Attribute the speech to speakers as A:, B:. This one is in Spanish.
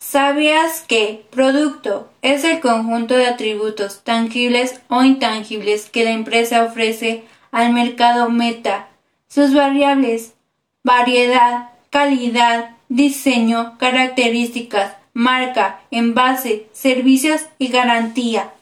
A: ¿Sabías que producto es el conjunto de atributos tangibles o intangibles que la empresa ofrece al mercado meta? Sus variables, variedad, calidad, diseño, características, marca, envase, servicios y garantía.